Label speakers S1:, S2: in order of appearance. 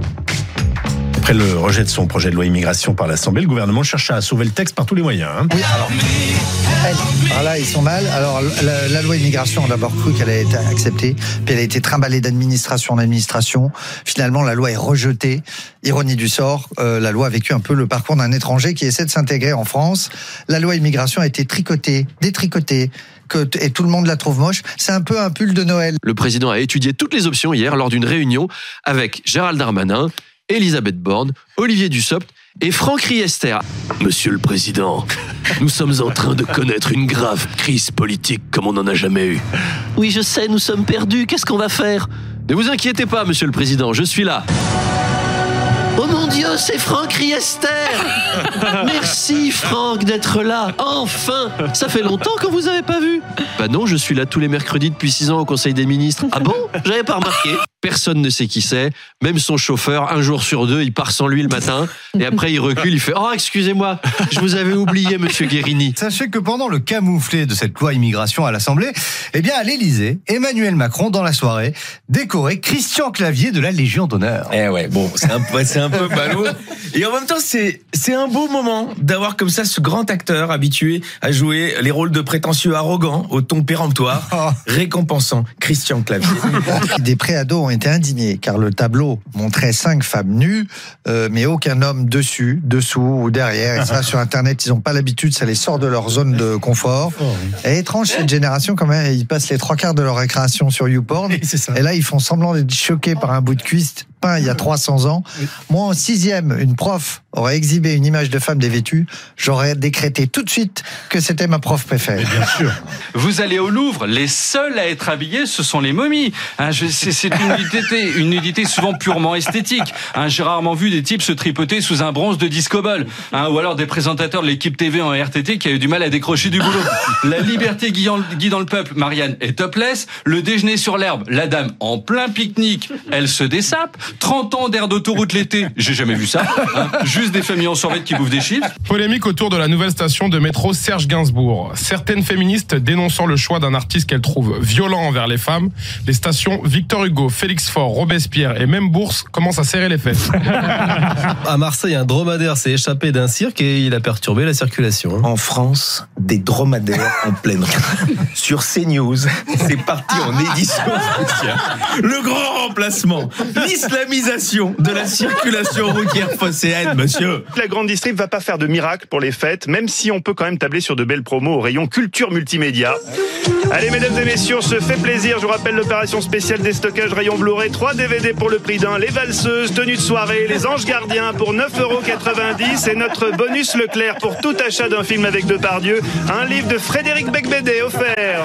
S1: thank you Après le rejet de son projet de loi immigration par l'Assemblée, le gouvernement cherche à sauver le texte par tous les moyens. hein.
S2: Oui, alors, alors là, ils sont mal. Alors, la, la loi immigration, on a d'abord cru qu'elle allait être acceptée, puis elle a été trimballée d'administration en administration. Finalement, la loi est rejetée. Ironie du sort, euh, la loi a vécu un peu le parcours d'un étranger qui essaie de s'intégrer en France. La loi immigration a été tricotée, détricotée, et tout le monde la trouve moche. C'est un peu un pull de Noël.
S3: Le président a étudié toutes les options hier lors d'une réunion avec Gérald Darmanin, Elisabeth Borne, Olivier Dussopt et Franck Riester. Monsieur le Président, nous sommes en train de connaître une grave crise politique comme on n'en a jamais eu. Oui, je sais, nous sommes perdus. Qu'est-ce qu'on va faire? Ne vous inquiétez pas, Monsieur le Président, je suis là. Oh mon Dieu, c'est Franck Riester Merci Franck d'être là. Enfin Ça fait longtemps que vous avez pas vu Bah non, je suis là tous les mercredis depuis 6 ans au Conseil des ministres. Ah bon? J'avais pas remarqué. Personne ne sait qui c'est. Même son chauffeur, un jour sur deux, il part sans lui le matin. Et après, il recule, il fait Oh, excusez-moi, je vous avais oublié, monsieur Guérini.
S4: Sachez que pendant le camouflet de cette loi immigration à l'Assemblée, eh bien, à l'Élysée, Emmanuel Macron, dans la soirée, décorait Christian Clavier de la Légion d'honneur.
S5: Eh ouais, bon, c'est un, peu- c'est un peu ballot. Et en même temps, c'est, c'est un beau moment d'avoir comme ça ce grand acteur habitué à jouer les rôles de prétentieux arrogant au ton péremptoire,
S4: Oh.
S5: récompensant Christian Clavier.
S2: Des préados ont été indignés car le tableau montrait cinq femmes nues, euh, mais aucun homme dessus, dessous ou derrière. Et ça, sur Internet, ils n'ont pas l'habitude, ça les sort de leur zone de confort. Et étrange cette génération quand même, ils passent les trois quarts de leur récréation sur YouPorn.
S4: ça.
S2: Et là, ils font semblant d'être choqués par un bout de cuisse peint il y a 300 ans. Moi, en sixième, une prof aurait exhibé une image de femme dévêtue, j'aurais décrété tout de suite que c'était ma prof préférée.
S1: Bien sûr.
S6: Vous allez au Louvre, les seuls à être habillés, ce sont les momies. Hein, je- c'est c'est une nudité, une nudité souvent purement esthétique. Hein, J'ai rarement vu des types se tripoter sous un bronze de disco ball, hein, ou alors des présentateurs de l'équipe TV en RTT qui a eu du mal à décrocher du boulot. La liberté guidant, guidant le peuple, Marianne est topless. Le déjeuner sur l'herbe, la dame en plein pique-nique, elle se dessape. 30 ans d'air d'autoroute l'été, j'ai jamais vu ça. hein. Juste des familles en survêt qui bouffent des chips.
S7: Polémique autour de la nouvelle station de métro Serge Gainsbourg. Certaines féministes dénonçant le choix d'un artiste qu'elles trouvent violent envers les femmes. Les stations Victor Hugo, Félix Faure, Robespierre et même Bourse commencent à serrer les fesses.
S8: À Marseille, un dromadaire s'est échappé d'un cirque et il a perturbé la circulation.
S5: En France, des dromadaires en pleine rue. Sur CNews, c'est parti en édition spéciale. Le grand remplacement, l'islamisation de la circulation routière phocéenne, monsieur.
S9: La grande distrib va pas faire de miracle pour les fêtes, même si on peut quand même tabler sur de belles promos au rayon culture multimédia. Allez, mesdames et messieurs, on se fait plaisir. Je vous rappelle l'opération spéciale des stockages rayon Blu-ray. 3 DVD pour le prix d'un. Les valseuses, tenues de soirée, les anges gardiens pour 9,90€ et notre bonus Leclerc pour tout achat d'un film avec Depardieu. Un livre de Frédéric Becbédé offert.